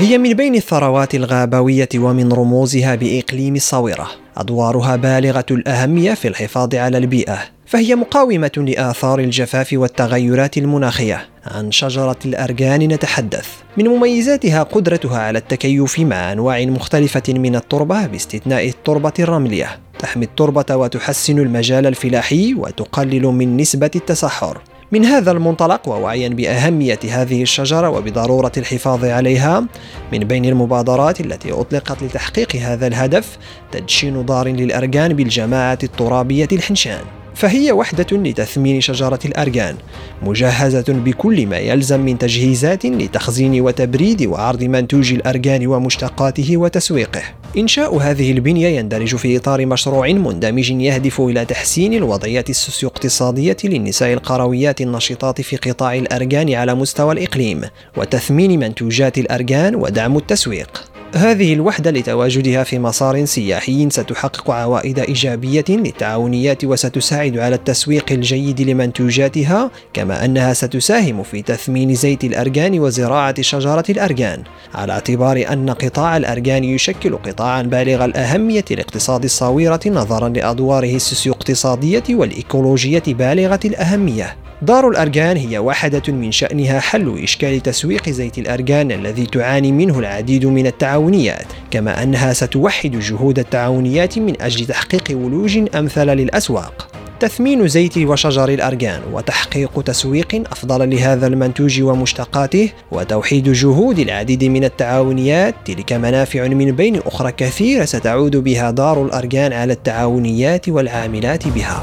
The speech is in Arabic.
هي من بين الثروات الغابوية ومن رموزها بإقليم الصويرة أدوارها بالغة الأهمية في الحفاظ على البيئة. فهي مقاومة لآثار الجفاف والتغيرات المناخية. عن شجرة الأرجان نتحدث. من مميزاتها قدرتها على التكيف مع أنواع مختلفة من التربة باستثناء التربة الرملية. تحمي التربة وتحسن المجال الفلاحي وتقلل من نسبة التصحر من هذا المنطلق ووعيا بأهمية هذه الشجرة وبضرورة الحفاظ عليها من بين المبادرات التي أطلقت لتحقيق هذا الهدف تدشين دار للأرجان بالجماعة الترابية الحنشان. فهي وحدة لتثمين شجرة الأرجان مجهزة بكل ما يلزم من تجهيزات لتخزين وتبريد وعرض منتوج الأرجان ومشتقاته وتسويقه. إنشاء هذه البنية يندرج في إطار مشروع مندمج يهدف إلى تحسين الوضعية السوسيو-اقتصادية للنساء القرويات النشطات في قطاع الأرجان على مستوى الإقليم وتثمين منتوجات الأرجان ودعم التسويق. هذه الوحدة لتواجدها في مسار سياحي ستحقق عوائد إيجابية للتعاونيات وستساعد على التسويق الجيد لمنتوجاتها كما أنها ستساهم في تثمين زيت الأرجان وزراعة شجرة الأرجان على اعتبار أن قطاع الأرجان يشكل قطاعا بالغ الأهمية لاقتصاد الصويرة نظرا لأدواره السوسيو-اقتصادية والإيكولوجية بالغة الأهمية. دار الأرجان هي واحدة من شأنها حل إشكال تسويق زيت الأرجان الذي تعاني منه العديد من التعاونيات كما أنها ستوحد جهود التعاونيات من أجل تحقيق ولوج أمثل للأسواق. تثمين زيت وشجر الأرجان وتحقيق تسويق أفضل لهذا المنتوج ومشتقاته وتوحيد جهود العديد من التعاونيات تلك منافع من بين أخرى كثيرة ستعود بها دار الأرجان على التعاونيات والعاملات بها.